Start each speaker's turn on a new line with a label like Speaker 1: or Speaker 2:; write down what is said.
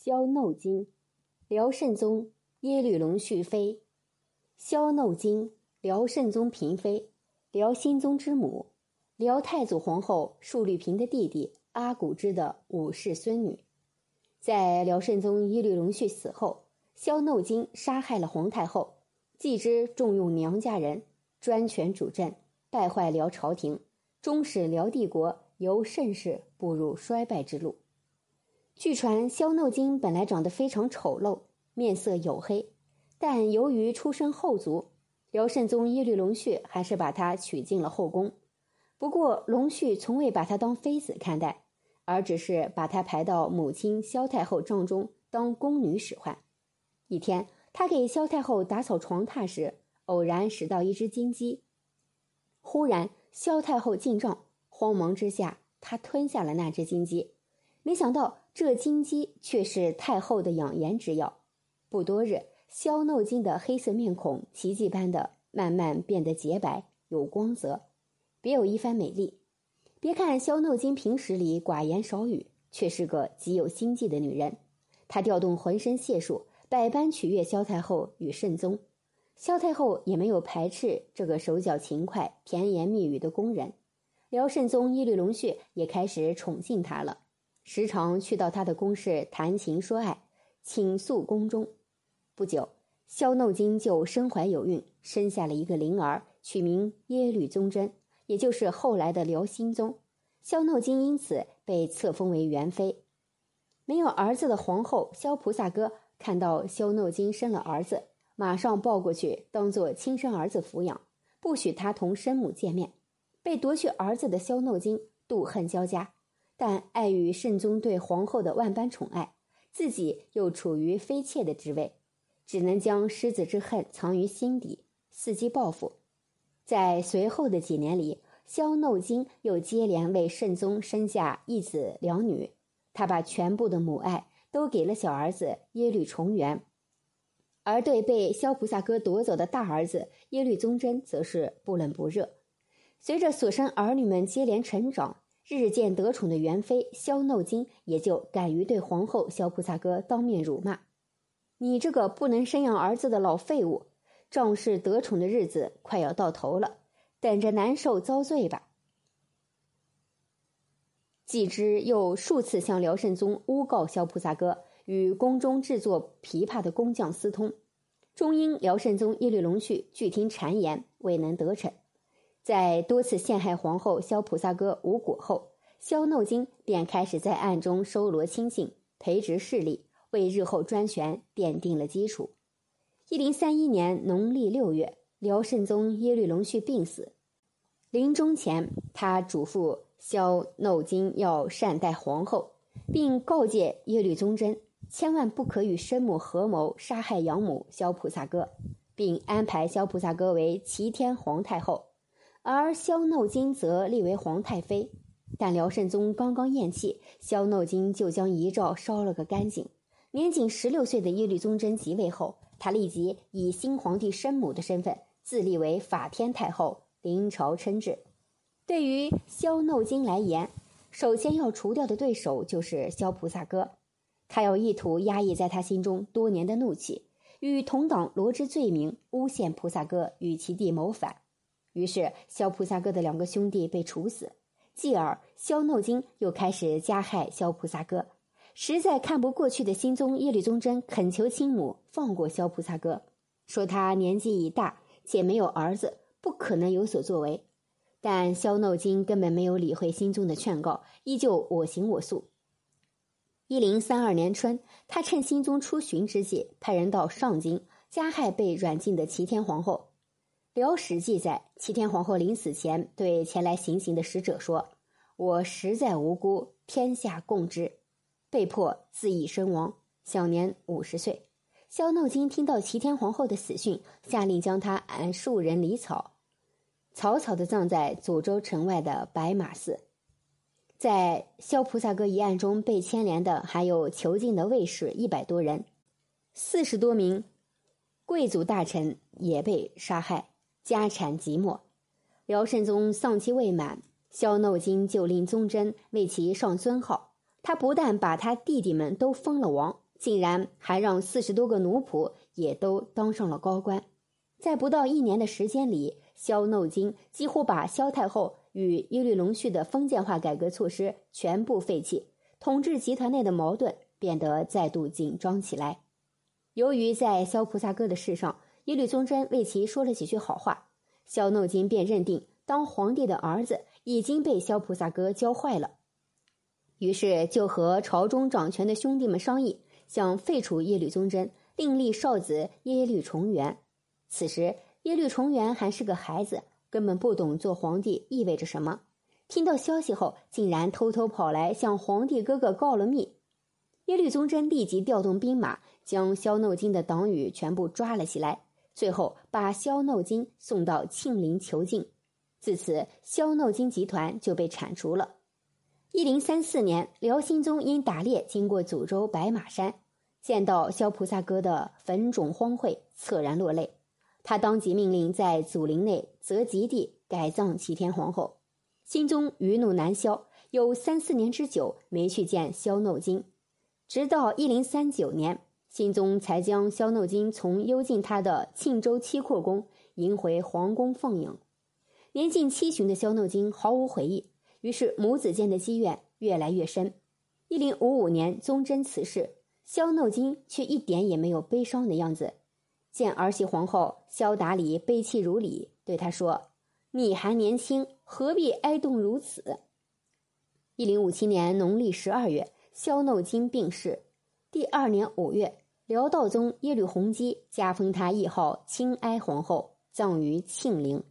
Speaker 1: 萧耨经，辽圣宗耶律隆绪妃。萧耨经，辽圣宗嫔妃，辽新宗之母，辽太祖皇后述律平的弟弟阿骨之的五世孙女。在辽圣宗耶律隆绪死后，萧耨经杀害了皇太后，继之重用娘家人，专权主政，败坏辽朝廷，终使辽帝国由盛世步入衰败之路。据传，萧耨经本来长得非常丑陋，面色黝黑，但由于出身后族，辽圣宗耶律隆绪还是把她娶进了后宫。不过，隆绪从未把她当妃子看待，而只是把她排到母亲萧太后帐中当宫女使唤。一天，他给萧太后打扫床榻时，偶然拾到一只金鸡。忽然，萧太后进帐，慌忙之下，她吞下了那只金鸡。没想到这金鸡却是太后的养颜之药。不多日，萧耨金的黑色面孔奇迹般的慢慢变得洁白有光泽，别有一番美丽。别看萧耨金平时里寡言少语，却是个极有心计的女人。她调动浑身解数，百般取悦萧太后与圣宗。萧太后也没有排斥这个手脚勤快、甜言蜜语的宫人。辽圣宗耶律隆绪也开始宠幸她了。时常去到他的宫室谈情说爱，倾诉宫中。不久，萧耨经就身怀有孕，生下了一个灵儿，取名耶律宗真，也就是后来的辽兴宗。萧耨经因此被册封为元妃。没有儿子的皇后萧菩萨哥看到萧耨经生了儿子，马上抱过去当做亲生儿子抚养，不许他同生母见面。被夺去儿子的萧耨经妒恨交加。但碍于圣宗对皇后的万般宠爱，自己又处于妃妾的职位，只能将失子之恨藏于心底，伺机报复。在随后的几年里，萧耨经又接连为圣宗生下一子两女，他把全部的母爱都给了小儿子耶律重元，而对被萧菩萨哥夺走的大儿子耶律宗真，则是不冷不热。随着所生儿女们接连成长。日渐得宠的元妃萧耨经也就敢于对皇后萧菩萨哥当面辱骂：“你这个不能生养儿子的老废物，仗势得宠的日子快要到头了，等着难受遭罪吧。”继之又数次向辽圣宗诬告萧菩萨哥与宫中制作琵琶的工匠私通，终因辽圣宗耶律隆绪拒听谗言，未能得逞。在多次陷害皇后萧菩萨哥无果后，萧耨金便开始在暗中收罗亲信，培植势力，为日后专权奠定了基础。一零三一年农历六月，辽圣宗耶律隆绪病死，临终前，他嘱咐萧耨金要善待皇后，并告诫耶律宗真千万不可与生母合谋杀害养母萧菩萨哥，并安排萧菩萨哥为齐天皇太后。而萧耨经则立为皇太妃，但辽圣宗刚刚咽气，萧耨经就将遗诏烧了个干净。年仅十六岁的耶律宗真即位后，他立即以新皇帝生母的身份自立为法天太后，临朝称制。对于萧耨经来言，首先要除掉的对手就是萧菩萨哥，他要意图压抑在他心中多年的怒气，与同党罗织罪名，诬陷菩萨哥与其弟谋反。于是，萧菩萨哥的两个兄弟被处死，继而萧耨经又开始加害萧菩萨哥。实在看不过去的新宗耶律宗真恳求亲母放过萧菩萨哥，说他年纪已大且没有儿子，不可能有所作为。但萧耨经根本没有理会心宗的劝告，依旧我行我素。一零三二年春，他趁新宗出巡之际，派人到上京加害被软禁的齐天皇后。辽史记载，齐天皇后临死前对前来行刑的使者说：“我实在无辜，天下共知。”被迫自缢身亡，享年五十岁。萧耨经听到齐天皇后的死讯，下令将她按数人离草，草草的葬在祖州城外的白马寺。在萧菩萨哥一案中被牵连的还有囚禁的卫士一百多人，四十多名贵族大臣也被杀害。家产寂寞，辽圣宗丧期未满，萧耨经就令宗真为其上尊号。他不但把他弟弟们都封了王，竟然还让四十多个奴仆也都当上了高官。在不到一年的时间里，萧怒金几乎把萧太后与耶律隆绪的封建化改革措施全部废弃，统治集团内的矛盾变得再度紧张起来。由于在萧菩萨哥的事上，耶律宗真为其说了几句好话，萧怒金便认定当皇帝的儿子已经被萧菩萨哥教坏了。于是就和朝中掌权的兄弟们商议，想废除耶律宗真，另立少子耶律重元。此时耶律重元还是个孩子，根本不懂做皇帝意味着什么。听到消息后，竟然偷偷跑来向皇帝哥哥告了密。耶律宗真立即调动兵马，将萧怒金的党羽全部抓了起来，最后把萧怒金送到庆陵囚禁。自此，萧怒金集团就被铲除了。一零三四年，辽兴宗因打猎经过祖州白马山，见到萧菩萨哥的坟冢荒废，恻然落泪。他当即命令在祖陵内择吉地改葬齐天皇后。新宗余怒难消，有三四年之久没去见萧怒金，直到一零三九年，新宗才将萧怒金从幽禁他的庆州七阔宫迎回皇宫奉迎。年近七旬的萧怒金毫无悔意。于是母子间的积怨越来越深。一零五五年，宗真辞世，萧怒金却一点也没有悲伤的样子。见儿媳皇后萧达里悲泣如礼，对他说：“你还年轻，何必哀动如此？”一零五七年农历十二月，萧怒金病逝。第二年五月，辽道宗耶律洪基加封他谥号清哀皇后，葬于庆陵。